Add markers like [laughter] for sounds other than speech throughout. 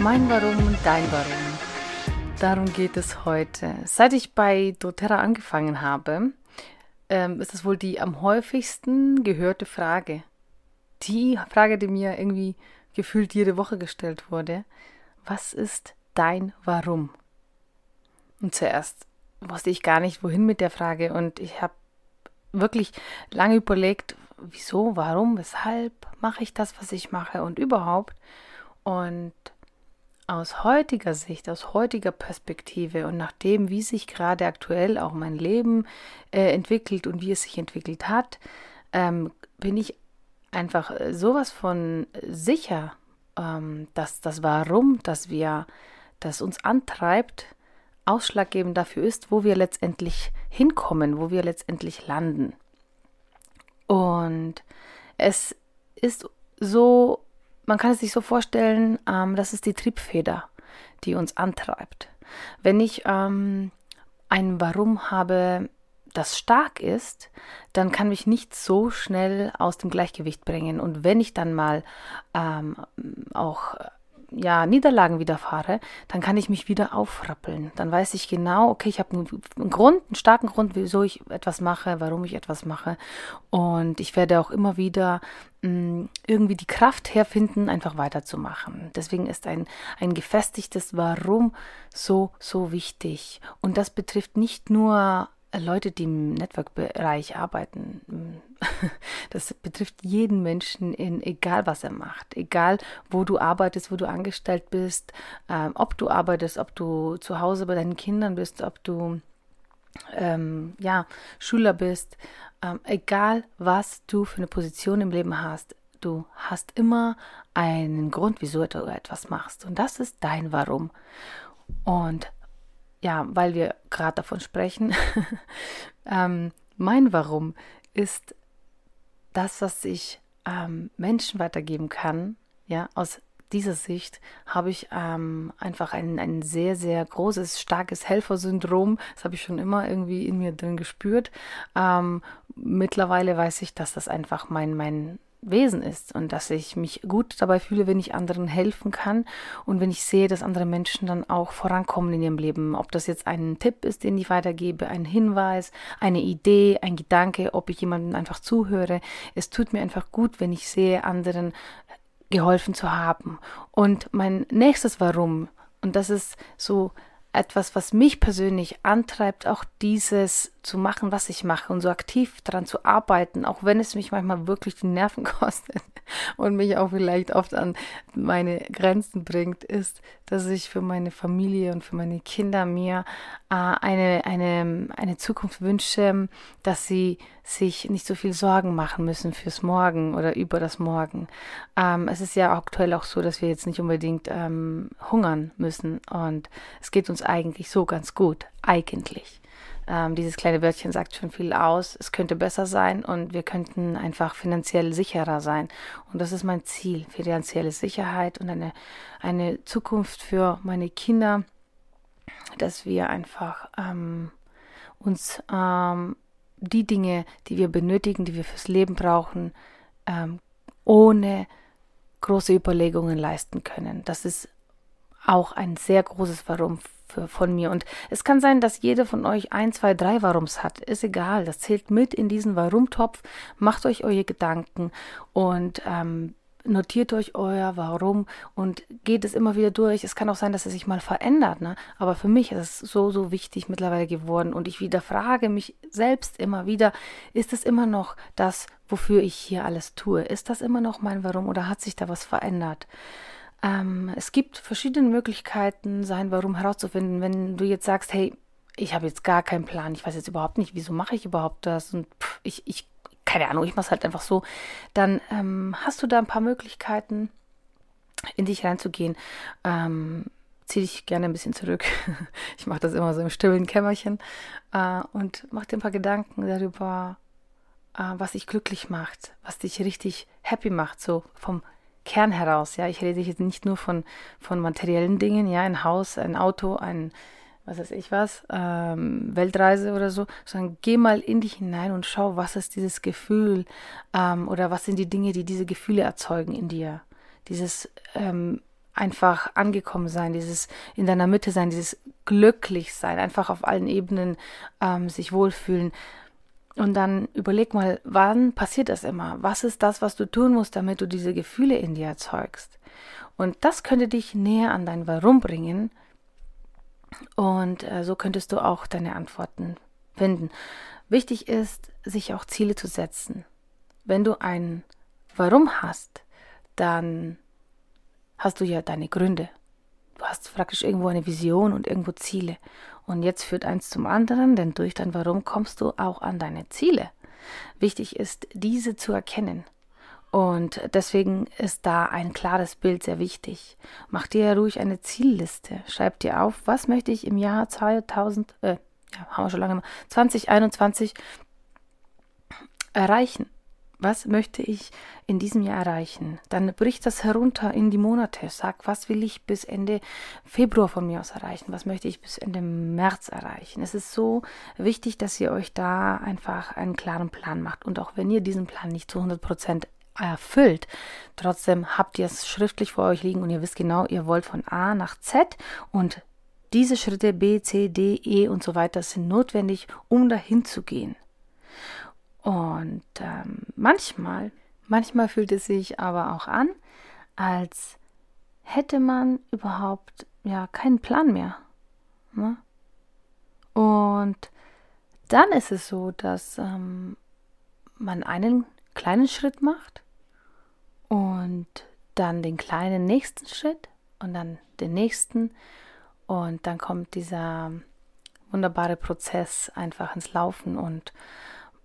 Mein Warum und dein Warum. Darum geht es heute. Seit ich bei doTERRA angefangen habe, ähm, ist das wohl die am häufigsten gehörte Frage. Die Frage, die mir irgendwie gefühlt jede Woche gestellt wurde. Was ist dein Warum? Und zuerst wusste ich gar nicht, wohin mit der Frage. Und ich habe wirklich lange überlegt, wieso, warum, weshalb mache ich das, was ich mache und überhaupt. Und aus heutiger Sicht, aus heutiger Perspektive und nach dem, wie sich gerade aktuell auch mein Leben äh, entwickelt und wie es sich entwickelt hat, ähm, bin ich einfach äh, sowas von sicher, ähm, dass das Warum, dass wir, das uns antreibt, ausschlaggebend dafür ist, wo wir letztendlich hinkommen, wo wir letztendlich landen. Und es ist so man kann es sich so vorstellen, ähm, das ist die Triebfeder, die uns antreibt. Wenn ich ähm, ein Warum habe, das stark ist, dann kann mich nicht so schnell aus dem Gleichgewicht bringen. Und wenn ich dann mal ähm, auch ja, Niederlagen widerfahre, dann kann ich mich wieder aufrappeln. Dann weiß ich genau, okay, ich habe einen Grund, einen starken Grund, wieso ich etwas mache, warum ich etwas mache. Und ich werde auch immer wieder mh, mm, irgendwie die Kraft herfinden, einfach weiterzumachen. Deswegen ist ein, ein gefestigtes Warum so, so wichtig. Und das betrifft nicht nur Leute, die im Network-Bereich arbeiten, [laughs] das betrifft jeden Menschen, in, egal was er macht, egal wo du arbeitest, wo du angestellt bist, ähm, ob du arbeitest, ob du zu Hause bei deinen Kindern bist, ob du ähm, ja, Schüler bist, ähm, egal was du für eine Position im Leben hast, du hast immer einen Grund, wieso du etwas machst. Und das ist dein Warum. Und ja, weil wir gerade davon sprechen, [laughs] ähm, mein Warum ist das, was ich ähm, Menschen weitergeben kann. Ja, aus dieser Sicht habe ich ähm, einfach ein, ein sehr, sehr großes, starkes Helfersyndrom. Das habe ich schon immer irgendwie in mir drin gespürt. Ähm, mittlerweile weiß ich, dass das einfach mein, mein Wesen ist und dass ich mich gut dabei fühle, wenn ich anderen helfen kann und wenn ich sehe, dass andere Menschen dann auch vorankommen in ihrem Leben. Ob das jetzt ein Tipp ist, den ich weitergebe, ein Hinweis, eine Idee, ein Gedanke, ob ich jemandem einfach zuhöre. Es tut mir einfach gut, wenn ich sehe, anderen geholfen zu haben. Und mein nächstes Warum, und das ist so etwas, was mich persönlich antreibt, auch dieses zu machen, was ich mache und so aktiv daran zu arbeiten, auch wenn es mich manchmal wirklich die Nerven [laughs] kostet und mich auch vielleicht oft an meine Grenzen bringt, ist, dass ich für meine Familie und für meine Kinder mir äh, eine, eine, eine Zukunft wünsche, dass sie sich nicht so viel Sorgen machen müssen fürs Morgen oder über das Morgen. Ähm, es ist ja aktuell auch so, dass wir jetzt nicht unbedingt ähm, hungern müssen und es geht uns eigentlich so ganz gut, eigentlich. Ähm, dieses kleine Wörtchen sagt schon viel aus. Es könnte besser sein und wir könnten einfach finanziell sicherer sein. Und das ist mein Ziel, finanzielle Sicherheit und eine, eine Zukunft für meine Kinder, dass wir einfach ähm, uns ähm, die Dinge, die wir benötigen, die wir fürs Leben brauchen, ähm, ohne große Überlegungen leisten können. Das ist auch ein sehr großes Warum für, von mir. Und es kann sein, dass jeder von euch ein, zwei, drei Warums hat. Ist egal. Das zählt mit in diesen Warum-Topf. Macht euch eure Gedanken und ähm, notiert euch euer Warum und geht es immer wieder durch. Es kann auch sein, dass es sich mal verändert, ne? Aber für mich ist es so, so wichtig mittlerweile geworden und ich wieder frage mich selbst immer wieder, ist es immer noch das, wofür ich hier alles tue? Ist das immer noch mein Warum oder hat sich da was verändert? Ähm, es gibt verschiedene Möglichkeiten, sein Warum herauszufinden. Wenn du jetzt sagst, hey, ich habe jetzt gar keinen Plan, ich weiß jetzt überhaupt nicht, wieso mache ich überhaupt das und pff, ich, ich keine Ahnung, ich mache es halt einfach so, dann ähm, hast du da ein paar Möglichkeiten, in dich reinzugehen. Ähm, zieh dich gerne ein bisschen zurück. [laughs] ich mache das immer so im stillen Kämmerchen äh, und mach dir ein paar Gedanken darüber, äh, was dich glücklich macht, was dich richtig happy macht, so vom Kern heraus. Ja, ich rede jetzt nicht nur von, von materiellen Dingen, ja, ein Haus, ein Auto, ein was weiß ich was, ähm, Weltreise oder so, sondern geh mal in dich hinein und schau, was ist dieses Gefühl ähm, oder was sind die Dinge, die diese Gefühle erzeugen in dir. Dieses ähm, einfach angekommen sein, dieses in deiner Mitte sein, dieses glücklich sein, einfach auf allen Ebenen ähm, sich wohlfühlen. Und dann überleg mal, wann passiert das immer? Was ist das, was du tun musst, damit du diese Gefühle in dir erzeugst? Und das könnte dich näher an dein Warum bringen, und äh, so könntest du auch deine Antworten finden. Wichtig ist, sich auch Ziele zu setzen. Wenn du ein Warum hast, dann hast du ja deine Gründe. Du hast praktisch irgendwo eine Vision und irgendwo Ziele. Und jetzt führt eins zum anderen, denn durch dein Warum kommst du auch an deine Ziele. Wichtig ist, diese zu erkennen und deswegen ist da ein klares Bild sehr wichtig. Mach dir ruhig eine Zielliste. Schreib dir auf, was möchte ich im Jahr 2000, äh, ja, haben wir schon lange, 2021 erreichen. Was möchte ich in diesem Jahr erreichen? Dann brich das herunter in die Monate. Sag, was will ich bis Ende Februar von mir aus erreichen? Was möchte ich bis Ende März erreichen? Es ist so wichtig, dass ihr euch da einfach einen klaren Plan macht. Und auch wenn ihr diesen Plan nicht zu 100 Prozent erfüllt. Trotzdem habt ihr es schriftlich vor euch liegen und ihr wisst genau, ihr wollt von A nach Z und diese Schritte B, C, D, E und so weiter sind notwendig, um dahin zu gehen. Und ähm, manchmal, manchmal fühlt es sich aber auch an, als hätte man überhaupt ja keinen Plan mehr. Ne? Und dann ist es so, dass ähm, man einen kleinen Schritt macht und dann den kleinen nächsten Schritt und dann den nächsten und dann kommt dieser wunderbare Prozess einfach ins Laufen und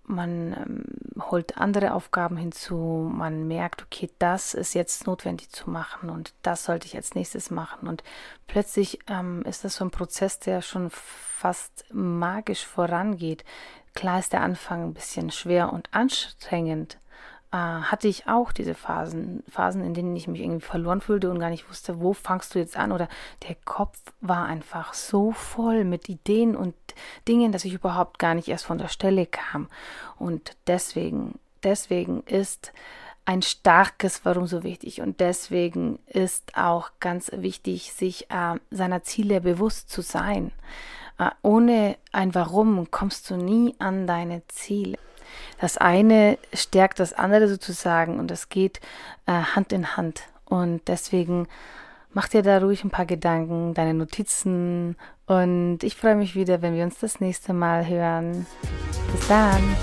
man ähm, holt andere Aufgaben hinzu, man merkt, okay, das ist jetzt notwendig zu machen und das sollte ich als nächstes machen und plötzlich ähm, ist das so ein Prozess, der schon fast magisch vorangeht. Klar ist der Anfang ein bisschen schwer und anstrengend, äh, hatte ich auch diese Phasen, Phasen, in denen ich mich irgendwie verloren fühlte und gar nicht wusste, wo fangst du jetzt an? Oder der Kopf war einfach so voll mit Ideen und Dingen, dass ich überhaupt gar nicht erst von der Stelle kam. Und deswegen, deswegen ist ein starkes Warum so wichtig. Und deswegen ist auch ganz wichtig, sich äh, seiner Ziele bewusst zu sein. Äh, ohne ein Warum kommst du nie an deine Ziele das eine stärkt das andere sozusagen und das geht äh, Hand in Hand. Und deswegen mach dir da ruhig ein paar Gedanken, deine Notizen und ich freue mich wieder, wenn wir uns das nächste Mal hören. Bis dann.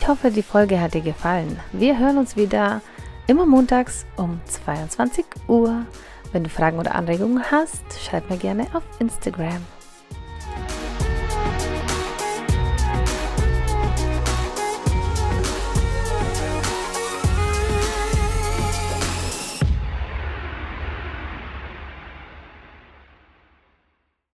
Ich hoffe, die Folge hat dir gefallen. Wir hören uns wieder immer montags um 22 Uhr. Wenn du Fragen oder Anregungen hast, schreib mir gerne auf Instagram.